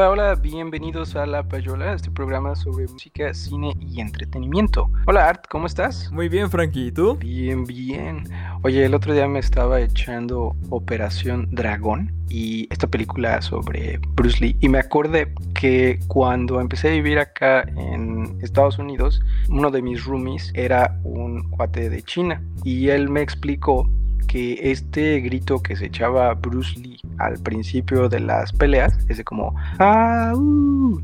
Hola, hola, bienvenidos a La Payola, este programa sobre música, cine y entretenimiento. Hola Art, ¿cómo estás? Muy bien, Frankie, ¿y tú? Bien, bien. Oye, el otro día me estaba echando Operación Dragón y esta película sobre Bruce Lee y me acordé que cuando empecé a vivir acá en Estados Unidos, uno de mis roomies era un cuate de China y él me explicó que este grito que se echaba Bruce Lee al principio de las peleas, ese como ah, uh",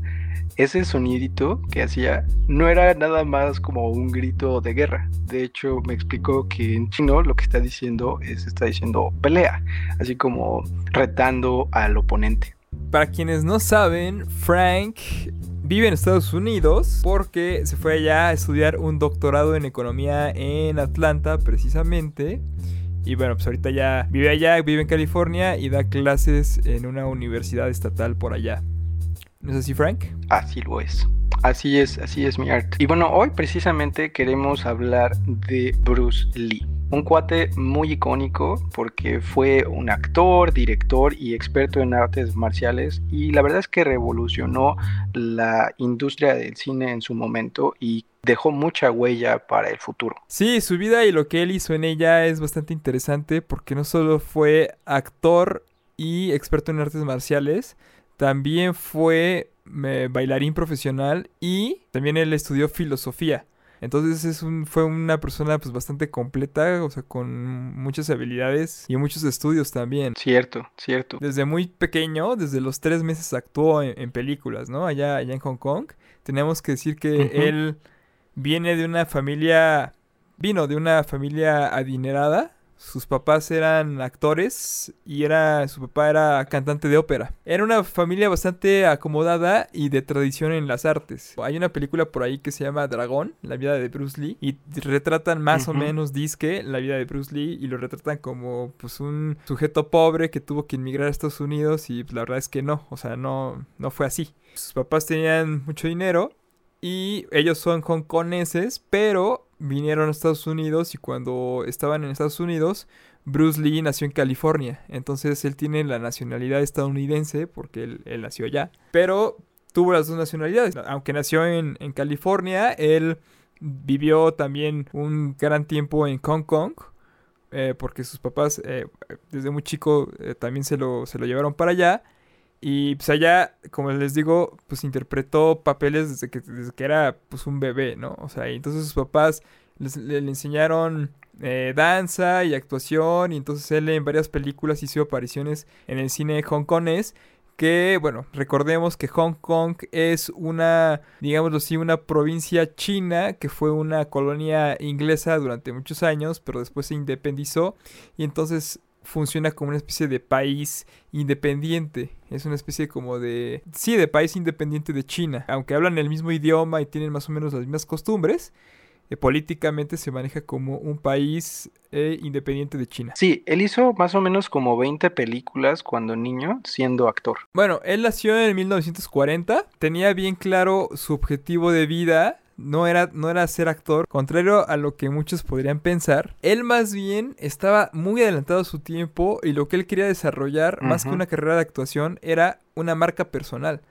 ese sonidito que hacía no era nada más como un grito de guerra. De hecho, me explicó que en chino lo que está diciendo es está diciendo pelea, así como retando al oponente. Para quienes no saben, Frank vive en Estados Unidos porque se fue allá a estudiar un doctorado en economía en Atlanta precisamente. Y bueno, pues ahorita ya vive allá, vive en California y da clases en una universidad estatal por allá. ¿No es así, Frank? Así lo es. Así es, así es mi arte. Y bueno, hoy precisamente queremos hablar de Bruce Lee. Un cuate muy icónico porque fue un actor, director y experto en artes marciales y la verdad es que revolucionó la industria del cine en su momento y dejó mucha huella para el futuro. Sí, su vida y lo que él hizo en ella es bastante interesante porque no solo fue actor y experto en artes marciales, también fue eh, bailarín profesional y también él estudió filosofía. Entonces es un, fue una persona pues bastante completa, o sea, con muchas habilidades y muchos estudios también. Cierto, cierto. Desde muy pequeño, desde los tres meses actuó en, películas, ¿no? Allá, allá en Hong Kong. Tenemos que decir que él viene de una familia, vino de una familia adinerada sus papás eran actores y era su papá era cantante de ópera. Era una familia bastante acomodada y de tradición en las artes. Hay una película por ahí que se llama Dragón, la vida de Bruce Lee, y retratan más o menos disque la vida de Bruce Lee y lo retratan como pues un sujeto pobre que tuvo que emigrar a Estados Unidos y pues, la verdad es que no, o sea, no no fue así. Sus papás tenían mucho dinero y ellos son hongkoneses, pero vinieron a Estados Unidos y cuando estaban en Estados Unidos, Bruce Lee nació en California. Entonces él tiene la nacionalidad estadounidense porque él, nació allá. Pero tuvo las dos nacionalidades. Aunque nació en, California, él vivió también un gran tiempo en Hong Kong. Eh, porque sus papás eh, desde muy chico eh, también se lo, se lo llevaron para allá. Y pues allá, como les digo, pues interpretó papeles desde que, desde que era pues un bebé, ¿no? O sea, y entonces sus papás le, enseñaron eh, danza y actuación. Y entonces él en varias películas hizo apariciones en el cine hongkonés. Que, bueno, recordemos que Hong Kong es una, digámoslo así, una provincia china que fue una colonia inglesa durante muchos años, pero después se independizó. Y entonces funciona como una especie de país independiente. Es una especie como de... Sí, de país independiente de China. Aunque hablan el mismo idioma y tienen más o menos las mismas costumbres, eh, políticamente se maneja como un país eh, independiente de China. Sí, él hizo más o menos como 20 películas cuando niño siendo actor. Bueno, él nació en 1940, tenía bien claro su objetivo de vida no era, no era ser actor, contrario a lo que muchos podrían pensar. Él más bien estaba muy adelantado a su tiempo y lo que él quería desarrollar, más que una carrera de actuación, era una marca personal.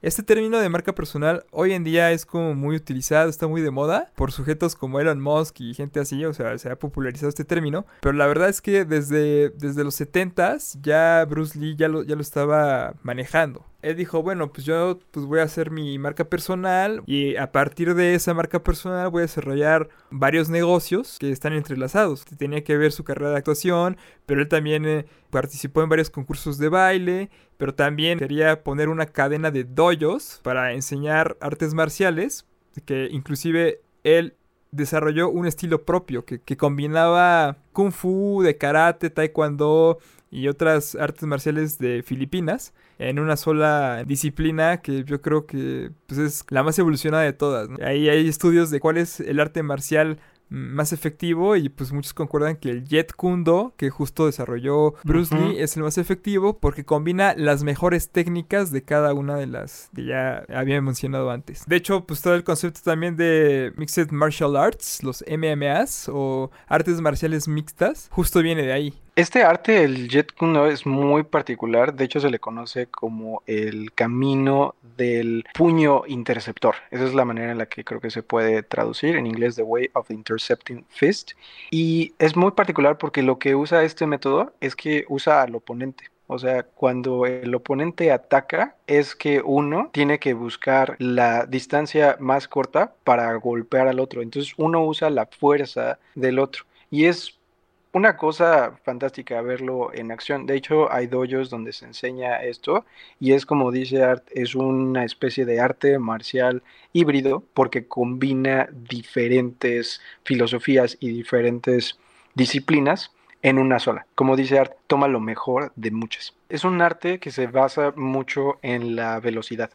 Este término de marca personal hoy en día es como muy utilizado, está muy de moda por sujetos como Elon Musk y gente así, o sea, se ha popularizado este término, pero la verdad es que desde, desde los 70s ya Bruce Lee ya lo, ya lo estaba manejando él dijo, bueno, pues yo pues voy a hacer mi marca personal y a partir de esa marca personal voy a desarrollar varios negocios que están entrelazados. Tenía que ver su carrera de actuación, pero él también eh, participó en varios concursos de baile, pero también quería poner una cadena de doyos para enseñar artes marciales, que inclusive él desarrolló un estilo propio que, que combinaba kung fu, de karate, taekwondo y otras artes marciales de Filipinas en una sola disciplina que yo creo que pues, es la más evolucionada de todas. Ahí hay estudios de cuál es el arte marcial más efectivo y pues muchos concuerdan que el Jet Kundo que justo desarrolló Bruce Lee es el más efectivo porque combina las mejores técnicas de cada una de las que ya había mencionado antes. De hecho, pues todo el concepto también de Mixed Martial Arts, los MMAs o artes marciales mixtas, justo viene de ahí. Este arte, el Jet Kundo, es muy particular. De hecho, se le conoce como el camino del puño interceptor. Esa es la manera en la que creo que se puede traducir en inglés, The Way of Intercepting Fist. Y es muy particular porque lo que usa este método es que usa al oponente. O sea, cuando el oponente ataca, es que uno tiene que buscar la distancia más corta para golpear al otro. Entonces uno usa la fuerza del otro. Y es una cosa fantástica verlo en acción. De hecho, hay doyos donde se enseña esto y es como dice Art, es una especie de arte marcial híbrido porque combina diferentes filosofías y diferentes disciplinas en una sola. Como dice Art, toma lo mejor de muchas. Es un arte que se basa mucho en la velocidad.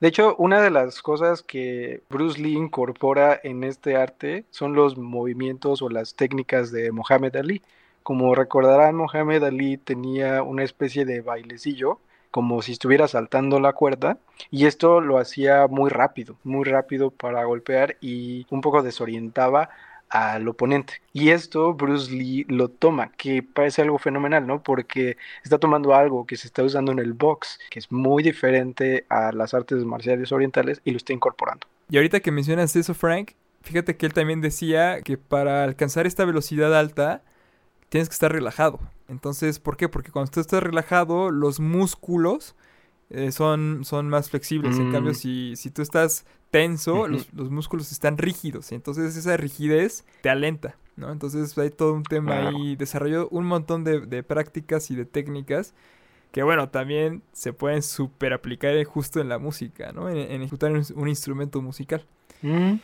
De hecho, una de las cosas que Bruce Lee incorpora en este arte son los movimientos o las técnicas de Mohamed Ali. Como recordarán, Mohamed Ali tenía una especie de bailecillo, como si estuviera saltando la cuerda, y esto lo hacía muy rápido, muy rápido para golpear y un poco desorientaba al oponente. Y esto Bruce Lee lo toma, que parece algo fenomenal, ¿no? Porque está tomando algo que se está usando en el box, que es muy diferente a las artes marciales orientales, y lo está incorporando. Y ahorita que mencionas eso, Frank, fíjate que él también decía que para alcanzar esta velocidad alta, tienes que estar relajado. Entonces, ¿por qué? Porque cuando tú estás relajado, los músculos eh, son, son más flexibles. En cambio, mm. si, si tú estás tenso, los, músculos están rígidos. Y entonces esa rigidez te alenta, ¿no? Entonces hay todo un tema ahí. Desarrolló un montón de, prácticas y de técnicas que, bueno, también se pueden super aplicar justo en la música, ¿no? En, ejecutar un, instrumento musical. Mm,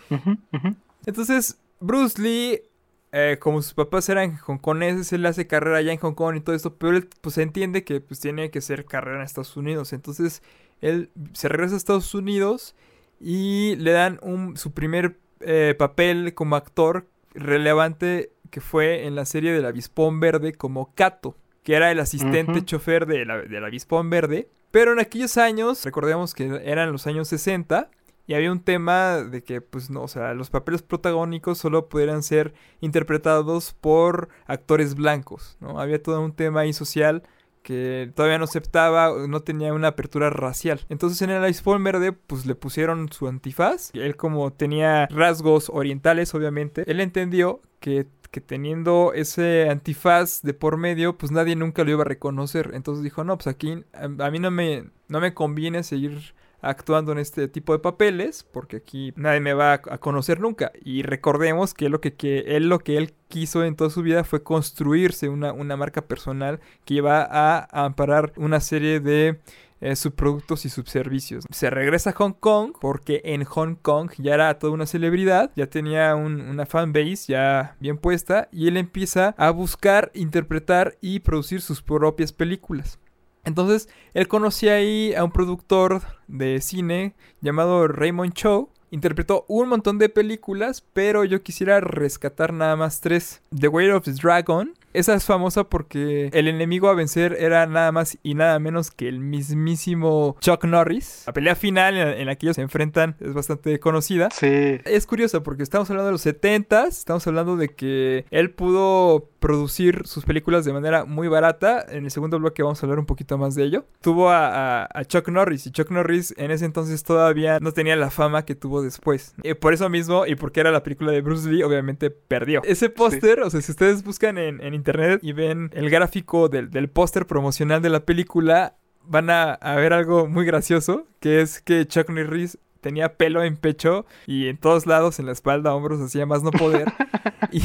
entonces, Bruce Lee eh, como sus papás eran hongkoneses, él hace carrera allá en Hong Kong y todo esto, pero él pues entiende que pues tiene que hacer carrera en Estados Unidos. Entonces él se regresa a Estados Unidos y le dan un, su primer eh, papel como actor relevante que fue en la serie del Avispón Verde como Kato, que era el asistente chofer de la, del Avispón Verde. Pero en aquellos años, recordemos que eran los años 60, y había un tema de que, pues no, o sea, los papeles protagónicos solo pudieran ser interpretados por actores blancos, ¿no? Había todo un tema ahí social que todavía no aceptaba, no tenía una apertura racial. Entonces en el Iceborne verde, pues le pusieron su antifaz. Él como tenía rasgos orientales, obviamente, él entendió que que teniendo ese antifaz de por medio, pues nadie nunca lo iba a reconocer. Entonces dijo, no, pues aquí a, mí no me, no me conviene seguir actuando en este tipo de papeles, porque aquí nadie me va a, conocer nunca. Y recordemos que, lo que, él lo que él quiso en toda su vida fue construirse una, marca personal que iba a, amparar una serie de eh, subproductos y subservicios. Se regresa a Hong Kong porque en Hong Kong ya era toda una celebridad, ya tenía una fanbase ya bien puesta y él empieza a buscar, interpretar y producir sus propias películas. Entonces, él conocía ahí a un productor de cine llamado Raymond Cho. Interpretó un montón de películas, pero yo quisiera rescatar nada más tres. The Way of the Dragon, esa es famosa porque el enemigo a vencer era nada más y nada menos que el mismísimo Chuck Norris. La pelea final en, la que ellos se enfrentan es bastante conocida. Sí. Es curiosa porque estamos hablando de los 70s, estamos hablando de que él pudo producir sus películas de manera muy barata. En el segundo bloque vamos a hablar un poquito más de ello. Tuvo a, Chuck Norris y Chuck Norris en ese entonces todavía no tenía la fama que tuvo después. Por eso mismo y porque era la película de Bruce Lee, obviamente perdió. Ese póster, o sea, si ustedes buscan en, en internet y ven el gráfico del, del póster promocional de la película, van a, ver algo muy gracioso, que es que Chuck Norris tenía pelo en pecho y en todos lados, en la espalda, hombros, hacía más no poder. y,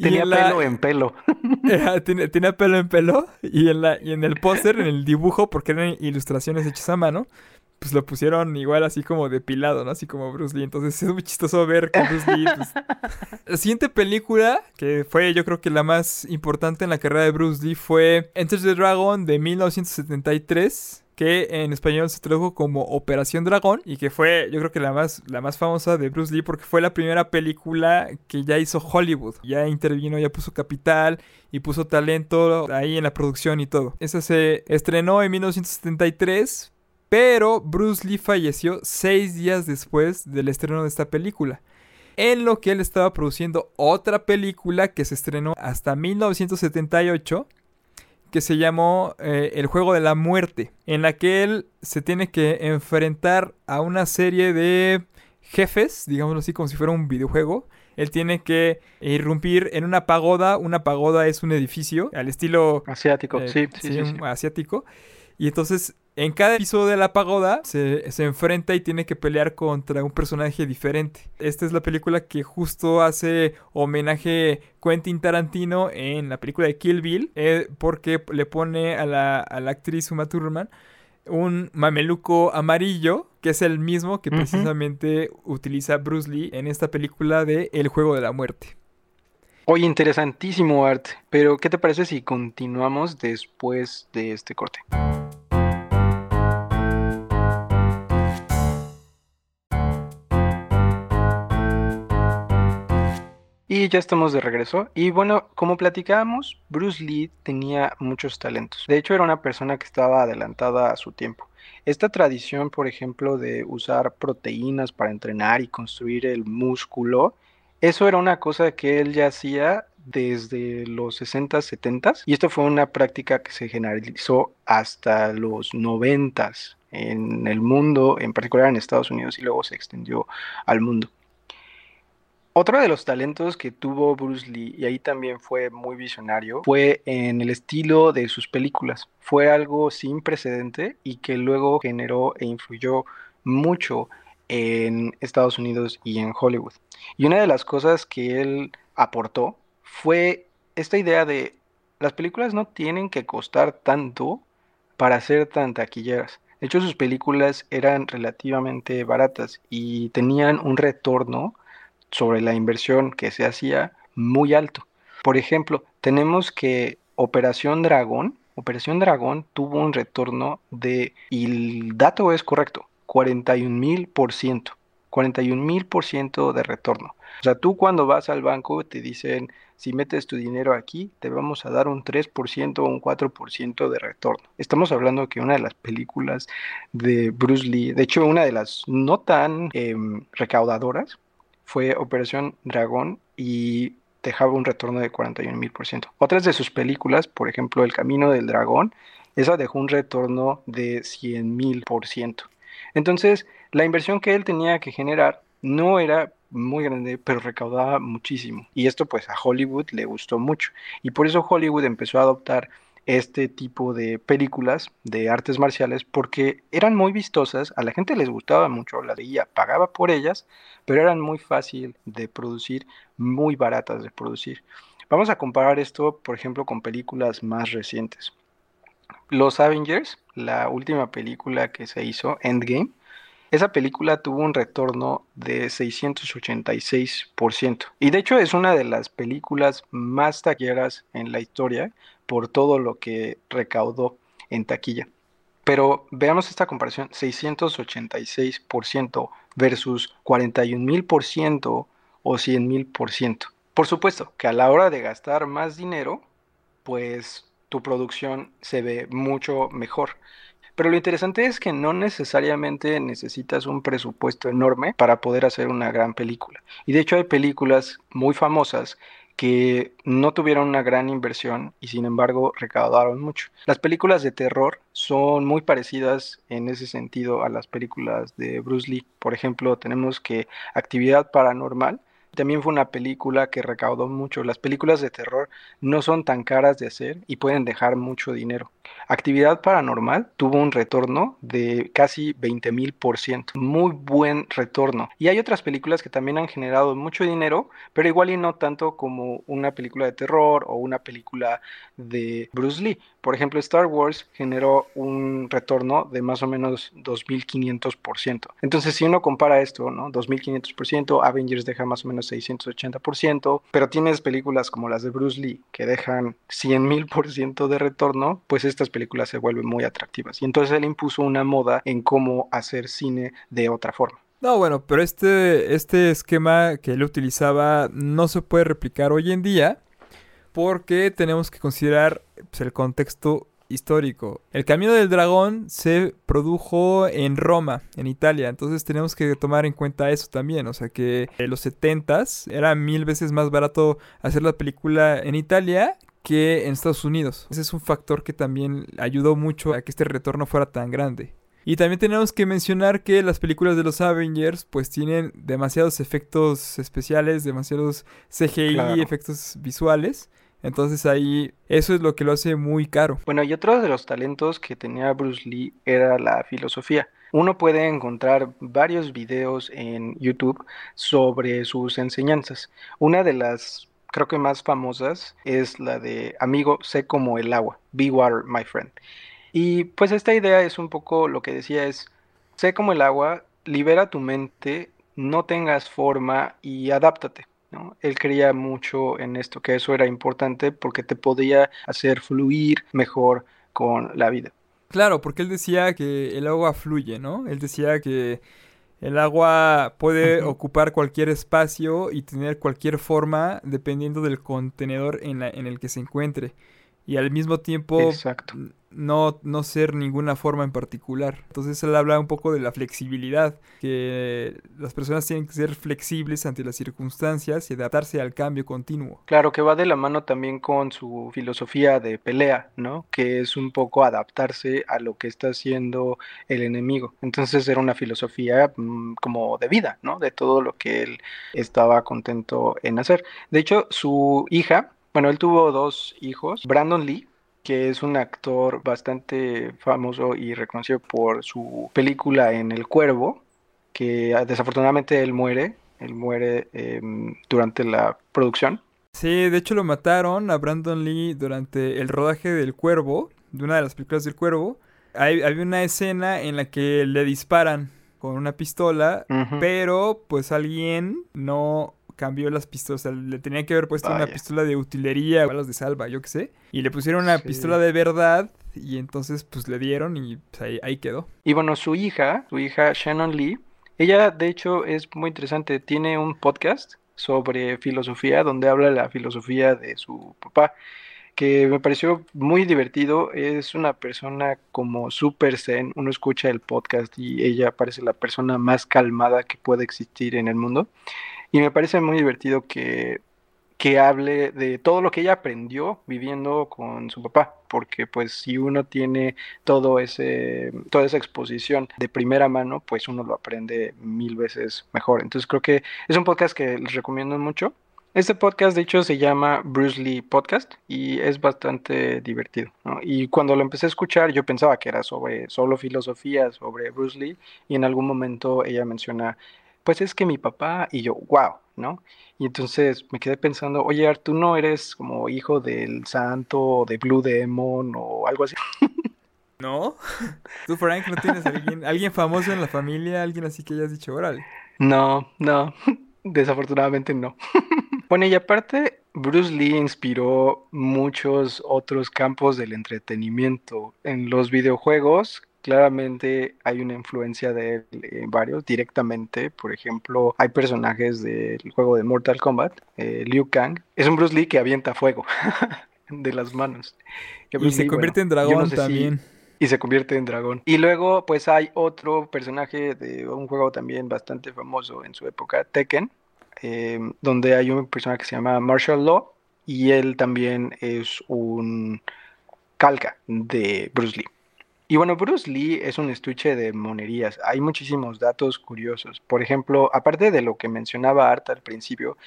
tenía pelo en pelo. tenía, pelo en pelo y en, la, y en el póster, en el dibujo, porque eran ilustraciones hechas a mano, pues lo pusieron igual así como depilado, ¿no? Así como Bruce Lee. Entonces es muy chistoso ver que Bruce Lee. Pues... La siguiente película, que fue yo creo que la más importante en la carrera de Bruce Lee, fue Enter the Dragon de 1973 que en español se tradujo como Operación Dragón y que fue yo creo que la más, la más famosa de Bruce Lee porque fue la primera película que ya hizo Hollywood. Ya intervino, ya puso capital y puso talento ahí en la producción y todo. Esa se estrenó en 1973 pero Bruce Lee falleció seis días después del estreno de esta película. en lo que él estaba produciendo otra película que se estrenó hasta 1978 que se llamó eh, El juego de la muerte, en la que él se tiene que enfrentar a una serie de jefes, digámoslo así, como si fuera un videojuego. Él tiene que irrumpir en una pagoda. Una pagoda es un edificio al estilo asiático, eh, sí, sí, sí, asiático. Y entonces en cada episodio de la pagoda se, enfrenta y tiene que pelear contra un personaje diferente. Esta es la película que justo hace homenaje Quentin Tarantino en la película de Kill Bill, eh, porque le pone a la, actriz Uma Thurman un mameluco amarillo, que es el mismo que precisamente utiliza Bruce Lee en esta película de El Juego de la Muerte. Oye, interesantísimo arte, pero ¿qué te parece si continuamos después de este corte? Y ya estamos de regreso. Y bueno, como platicábamos, Bruce Lee tenía muchos talentos. De hecho, era una persona que estaba adelantada a su tiempo. Esta tradición, por ejemplo, de usar proteínas para entrenar y construir el músculo, eso era una cosa que él ya hacía desde los 60, 70 y esto fue una práctica que se generalizó hasta los 90 en el mundo, en particular en Estados Unidos y luego se extendió al mundo. Otro de los talentos que tuvo Bruce Lee, y ahí también fue muy visionario, fue en el estilo de sus películas. Fue algo sin precedente y que luego generó e influyó mucho en Estados Unidos y en Hollywood. Y una de las cosas que él aportó fue esta idea de las películas no tienen que costar tanto para ser tan taquilleras. De hecho, sus películas eran relativamente baratas y tenían un retorno sobre la inversión que se hacía muy alto. Por ejemplo, tenemos que Operación Dragón, Operación Dragón tuvo un retorno de, y el dato es correcto, 41 mil por ciento. 41 mil por ciento de retorno. O sea, tú cuando vas al banco te dicen, si metes tu dinero aquí, te vamos a dar un 3% o un 4% de retorno. Estamos hablando que una de las películas de Bruce Lee, de hecho una de las no tan em, recaudadoras, fue Operación Dragón y dejaba un retorno de 41 mil por ciento. Otras de sus películas, por ejemplo El Camino del Dragón, esa dejó un retorno de 100 mil por ciento. Entonces, la inversión que él tenía que generar no era muy grande, pero recaudaba muchísimo. Y esto pues a Hollywood le gustó mucho. Y por eso Hollywood empezó a adoptar este tipo de películas de artes marciales porque eran muy vistosas, a la gente les gustaba mucho, la veía, pagaba por ellas, pero eran muy fácil de producir, muy baratas de producir. Vamos a comparar esto, por ejemplo, con películas más recientes. Los Avengers, la última película que se hizo, Endgame, esa película tuvo un retorno de 686%. Y de hecho es una de las películas más taquilleras en la historia por todo lo que recaudó en taquilla. Pero veamos esta comparación, 686% versus 41.000% o 100.000%. Por supuesto que a la hora de gastar más dinero, pues tu producción se ve mucho mejor. Pero lo interesante es que no necesariamente necesitas un presupuesto enorme para poder hacer una gran película. Y de hecho hay películas muy famosas que no tuvieron una gran inversión y sin embargo recaudaron mucho. Las películas de terror son muy parecidas en ese sentido a las películas de Bruce Lee. Por ejemplo, tenemos que Actividad Paranormal también fue una película que recaudó mucho. Las películas de terror no son tan caras de hacer y pueden dejar mucho dinero. Actividad Paranormal tuvo un retorno de casi 20 mil por ciento. Muy buen retorno. Y hay otras películas que también han generado mucho dinero, pero igual y no tanto como una película de terror o una película de Bruce Lee. Por ejemplo, Star Wars generó un retorno de más o menos 2.500%. Entonces, si uno compara esto, ¿no? 2.500%, Avengers deja más o menos 680%, pero tienes películas como las de Bruce Lee que dejan 100.000% de retorno, pues estas películas se vuelven muy atractivas. Y entonces él impuso una moda en cómo hacer cine de otra forma. No, bueno, pero este, este esquema que él utilizaba no se puede replicar hoy en día porque tenemos que considerar pues, el contexto histórico. El Camino del Dragón se produjo en Roma, en Italia, entonces tenemos que tomar en cuenta eso también, o sea que en los 70s era mil veces más barato hacer la película en Italia que en Estados Unidos. Ese es un factor que también ayudó mucho a que este retorno fuera tan grande. Y también tenemos que mencionar que las películas de los Avengers pues tienen demasiados efectos especiales, demasiados CGI, efectos visuales. Entonces ahí eso es lo que lo hace muy caro. Bueno, y otro de los talentos que tenía Bruce Lee era la filosofía. Uno puede encontrar varios videos en YouTube sobre sus enseñanzas. Una de las creo que más famosas es la de amigo, sé como el agua, be water, my friend. Y pues esta idea es un poco lo que decía es, sé como el agua, libera tu mente, no tengas forma y adáptate. Él creía mucho en esto, que eso era importante porque te podía hacer fluir mejor con la vida. Claro, porque él decía que el agua fluye, ¿no? Él decía que el agua puede ocupar cualquier espacio y tener cualquier forma dependiendo del contenedor en, en el que se encuentre. Y al mismo tiempo Exacto no, no ser ninguna forma en particular. Entonces él habla un poco de la flexibilidad, que las personas tienen que ser flexibles ante las circunstancias y adaptarse al cambio continuo. Claro, que va de la mano también con su filosofía de pelea, ¿no? Que es un poco adaptarse a lo que está haciendo el enemigo. Entonces era una filosofía mm, como de vida, ¿no? De todo lo que él estaba contento en hacer. De hecho, su hija, bueno, él tuvo dos hijos, Brandon Lee, que es un actor bastante famoso y reconocido por su película en El Cuervo, que ah, desafortunadamente él muere, él muere em, durante la producción. Sí, de hecho lo mataron a Brandon Lee durante el rodaje del Cuervo, de una de las películas del Cuervo. Hay, había una escena en la que le disparan con una pistola, pero pues alguien no cambió las pistolas. O sea, le tenía que haber puesto una pistola de utilería, balas de salva, yo qué sé. Y le pusieron una pistola de verdad. Y entonces, pues le dieron y pues, ahí, quedó. Y bueno, su hija, su hija Shannon Lee, ella de hecho es muy interesante. Tiene un podcast sobre filosofía donde habla de la filosofía de su papá que me pareció muy divertido. Es una persona como super zen. Uno escucha el podcast y ella parece la persona más calmada que puede existir en el mundo. Y me parece muy divertido que, que hable de todo lo que ella aprendió viviendo con su papá, porque pues si uno tiene todo ese, toda esa exposición de primera mano, pues uno lo aprende mil veces mejor. Entonces creo que es un podcast que les recomiendo mucho. Este podcast, de hecho, se llama Bruce Lee Podcast y es bastante divertido. Y cuando lo empecé a escuchar, yo pensaba que era sobre solo filosofía, sobre Bruce Lee, y en algún momento ella menciona pues es que mi papá y yo, wow, ¿no? Y entonces me quedé pensando, oye, tú no eres como hijo del santo o de Blue Demon o algo así. ¿No? ¿Tú, Frank, no tienes alguien, alguien famoso en la familia, alguien así que hayas dicho, órale? No, no, desafortunadamente no. bueno, y aparte, Bruce Lee inspiró muchos otros campos del entretenimiento. En los videojuegos, claramente hay una influencia de él en varios directamente. Por ejemplo, hay personajes del juego de Mortal Kombat, eh, Liu Kang. Es un Bruce Lee que avienta fuego de las manos. y se convierte en dragón también. y se convierte en dragón. Y luego, pues hay otro personaje de un juego también bastante famoso en su época, Tekken, eh, donde hay un personaje que se llama Marshall Law y él también es un calca de Bruce Lee. Y bueno, Bruce Lee es un estuche de monerías. Hay muchísimos datos curiosos. Por ejemplo, aparte de lo que mencionaba Art al principio,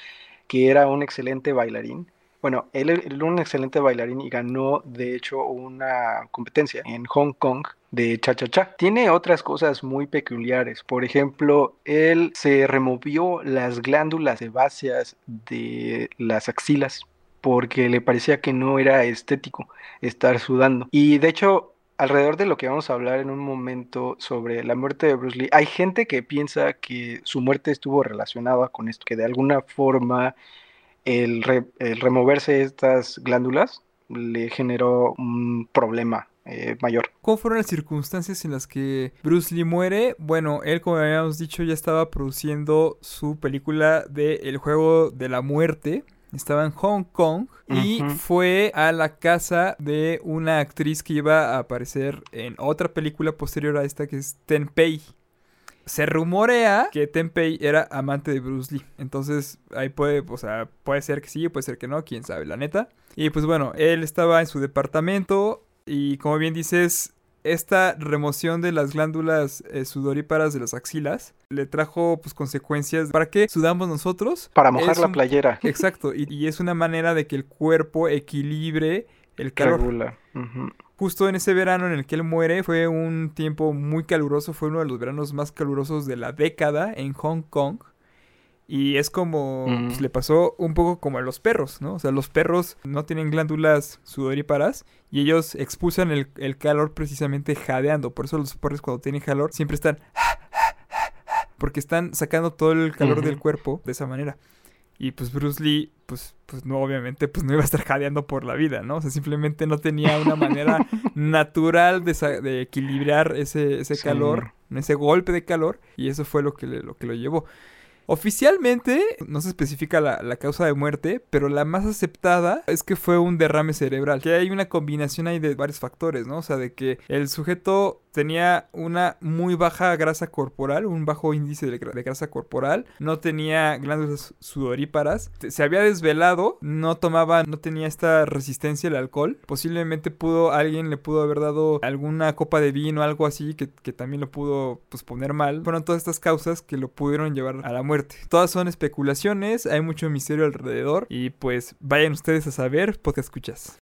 que era un excelente bailarín. Bueno, él era un excelente bailarín y ganó, de hecho, una competencia en Hong Kong de cha-cha-cha. Tiene otras cosas muy peculiares. Por ejemplo, él se removió las glándulas sebáceas de las axilas porque le parecía que no era estético estar sudando. Y de hecho, alrededor de lo que vamos a hablar en un momento sobre la muerte de Bruce Lee, hay gente que piensa que su muerte estuvo relacionada con esto, que de alguna forma el, removerse estas glándulas le generó un problema eh, mayor. ¿Cómo fueron las circunstancias en las que Bruce Lee muere? Bueno, él, como habíamos dicho, ya estaba produciendo su película de El juego de la muerte estaba en Hong Kong y fue a la casa de una actriz que iba a aparecer en otra película posterior a esta que es Tenpei. Se rumorea que Tenpei era amante de Bruce Lee. Entonces, ahí puede, o sea, puede ser que sí, puede ser que no, quién sabe, la neta. Y pues bueno, él estaba en su departamento y como bien dices, esta remoción de las glándulas eh, sudoríparas de las axilas le trajo pues consecuencias. ¿Para qué sudamos nosotros? Para mojar la playera. Exacto, y, es una manera de que el cuerpo equilibre el calor. Justo en ese verano en el que él muere fue un tiempo muy caluroso, fue uno de los veranos más calurosos de la década en Hong Kong. Y es como, pues, le pasó un poco como a los perros, ¿no? O sea, los perros no tienen glándulas sudoríparas y ellos expulsan el, calor precisamente jadeando. Por eso los perros cuando tienen calor siempre están... Porque están sacando todo el calor del cuerpo de esa manera. Y pues Bruce Lee, pues, pues no, obviamente, pues no iba a estar jadeando por la vida, ¿no? O sea, simplemente no tenía una manera natural de, equilibrar ese, ese calor, ese golpe de calor. Y eso fue lo que, lo que lo llevó. Oficialmente no se especifica la, causa de muerte, pero la más aceptada es que fue un derrame cerebral. Que hay una combinación ahí de varios factores, ¿no? O sea, de que el sujeto tenía una muy baja grasa corporal, un bajo índice de, grasa corporal, no tenía glándulas sudoríparas, se había desvelado, no tomaba, no tenía esta resistencia al alcohol. Posiblemente pudo, alguien le pudo haber dado alguna copa de vino, algo así, que, que también lo pudo pues, poner mal. Fueron todas estas causas que lo pudieron llevar a la muerte. Todas son especulaciones, hay mucho misterio alrededor y pues vayan ustedes a saber porque escuchas.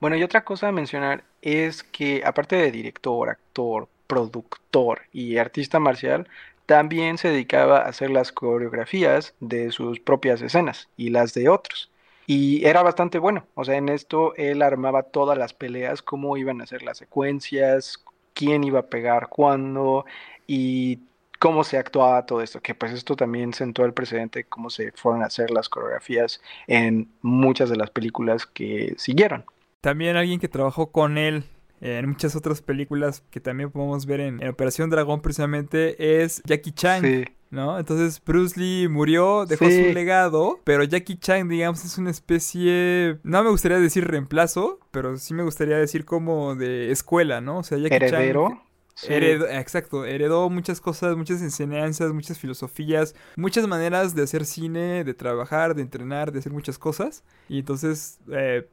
Bueno, y otra cosa a mencionar es que aparte de director, actor, productor y artista marcial, también se dedicaba a hacer las coreografías de sus propias escenas y las de otros. Y era bastante bueno, o sea, en esto él armaba todas las peleas, cómo iban a ser las secuencias, quién iba a pegar cuándo y cómo se actuaba todo esto, que pues esto también sentó el precedente cómo se fueron a hacer las coreografías en muchas de las películas que siguieron. También alguien que trabajó con él en muchas otras películas que también podemos ver en, Operación Dragón precisamente es Jackie Chan. ¿No? Entonces Bruce Lee murió, dejó su legado, pero Jackie Chan, digamos, es una especie, no me gustaría decir reemplazo, pero sí me gustaría decir como de escuela, ¿no? O sea, Jackie Heredero exacto, heredó muchas cosas, muchas enseñanzas, muchas filosofías, muchas maneras de hacer cine, de trabajar, de entrenar, de hacer muchas cosas. Y entonces eh,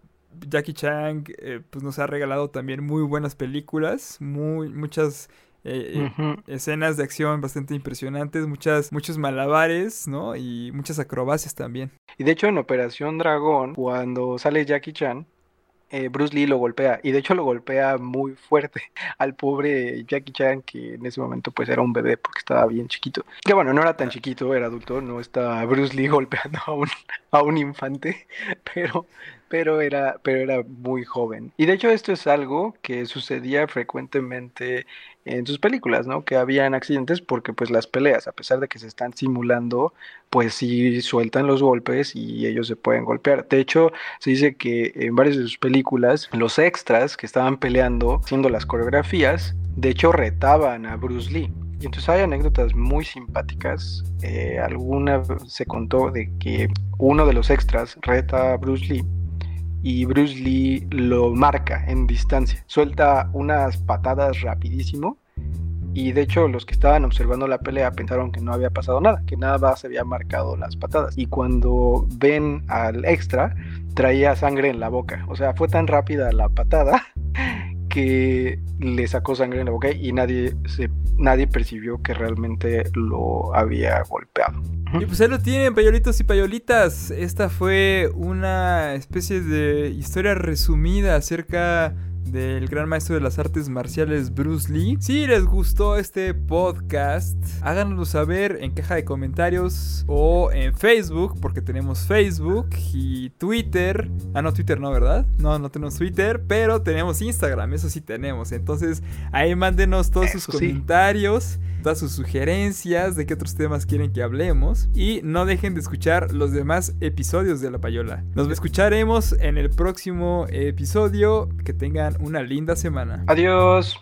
Jackie Chan eh, pues nos ha regalado también muy buenas películas, muy, muchas eh, escenas de acción bastante impresionantes, muchas, muchos malabares, ¿no? Y muchas acrobacias también. Y de hecho en Operación Dragón, cuando sale Jackie Chan, eh, Bruce Lee lo golpea y de hecho lo golpea muy fuerte al pobre Jackie Chan que en ese momento pues era un bebé porque estaba bien chiquito. Que bueno, no era tan chiquito, era adulto, no estaba Bruce Lee golpeando a un, a un infante, pero pero era, pero era muy joven. Y de hecho esto es algo que sucedía frecuentemente en sus películas, ¿no? Que habían accidentes porque pues las peleas, a pesar de que se están simulando, pues sí sueltan los golpes y ellos se pueden golpear. De hecho, se dice que en varias de sus películas, los extras que estaban peleando, haciendo las coreografías, de hecho retaban a Bruce Lee. Y entonces hay anécdotas muy simpáticas. Eh, alguna se contó de que uno de los extras reta a Bruce Lee y Bruce Lee lo marca en distancia. Suelta unas patadas rapidísimo y de hecho los que estaban observando la pelea pensaron que no había pasado nada, que nada más se había marcado las patadas. Y cuando ven al extra, traía sangre en la boca. O sea, fue tan rápida la patada que le sacó sangre en la boca y nadie, se, nadie percibió que realmente lo había golpeado. Y pues ahí lo tienen, payolitos y payolitas. Esta fue una especie de historia resumida acerca del gran maestro de las artes marciales Bruce Lee. Si les gustó este podcast, háganoslo saber en caja de comentarios o en Facebook, porque tenemos Facebook y Twitter. Ah, no, Twitter no, ¿verdad? No, no tenemos Twitter, pero tenemos Instagram, eso sí tenemos. Entonces ahí mándenos todos sus comentarios todas sus sugerencias de qué otros temas quieren que hablemos y no dejen de escuchar los demás episodios de La Payola. Nos escucharemos en el próximo episodio. Que tengan una linda semana. Adiós.